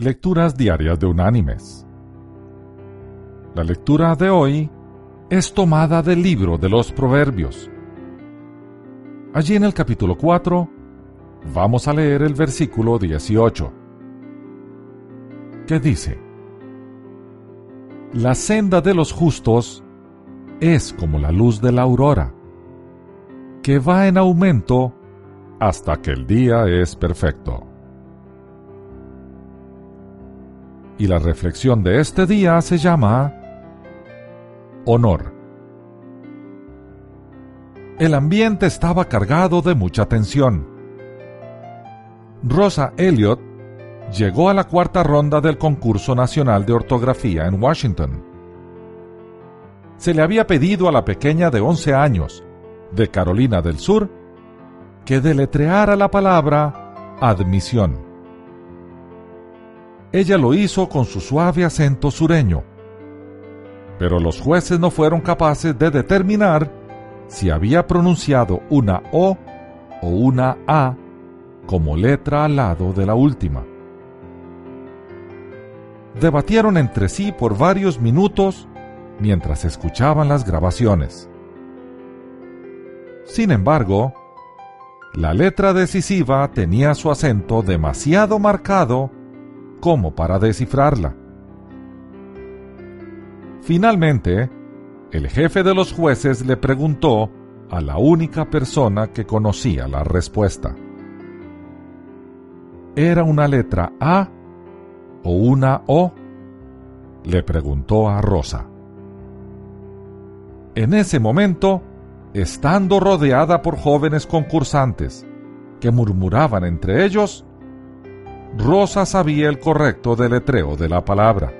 Lecturas Diarias de Unánimes. La lectura de hoy es tomada del libro de los Proverbios. Allí en el capítulo 4 vamos a leer el versículo 18, que dice, La senda de los justos es como la luz de la aurora, que va en aumento hasta que el día es perfecto. Y la reflexión de este día se llama Honor. El ambiente estaba cargado de mucha tensión. Rosa Elliot llegó a la cuarta ronda del concurso nacional de ortografía en Washington. Se le había pedido a la pequeña de 11 años, de Carolina del Sur, que deletreara la palabra admisión ella lo hizo con su suave acento sureño. Pero los jueces no fueron capaces de determinar si había pronunciado una O o una A como letra al lado de la última. Debatieron entre sí por varios minutos mientras escuchaban las grabaciones. Sin embargo, la letra decisiva tenía su acento demasiado marcado como para descifrarla. Finalmente, el jefe de los jueces le preguntó a la única persona que conocía la respuesta. ¿Era una letra A o una O? le preguntó a Rosa. En ese momento, estando rodeada por jóvenes concursantes que murmuraban entre ellos, Rosa sabía el correcto deletreo de la palabra.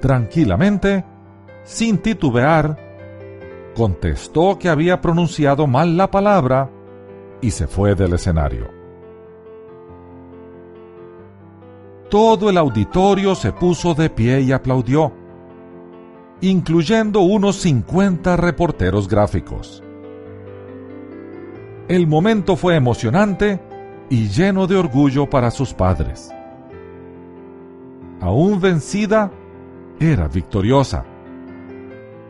Tranquilamente, sin titubear, contestó que había pronunciado mal la palabra y se fue del escenario. Todo el auditorio se puso de pie y aplaudió, incluyendo unos 50 reporteros gráficos. El momento fue emocionante y lleno de orgullo para sus padres. Aún vencida, era victoriosa.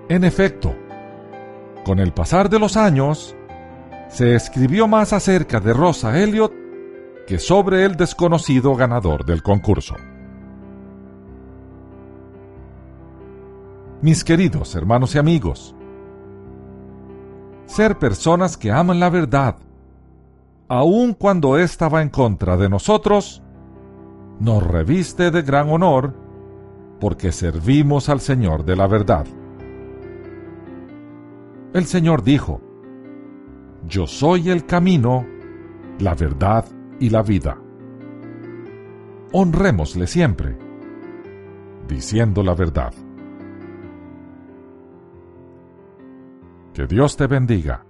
En efecto, con el pasar de los años, se escribió más acerca de Rosa Elliot que sobre el desconocido ganador del concurso. Mis queridos hermanos y amigos, ser personas que aman la verdad aun cuando ésta va en contra de nosotros, nos reviste de gran honor porque servimos al Señor de la verdad. El Señor dijo, Yo soy el camino, la verdad y la vida. Honrémosle siempre, diciendo la verdad. Que Dios te bendiga.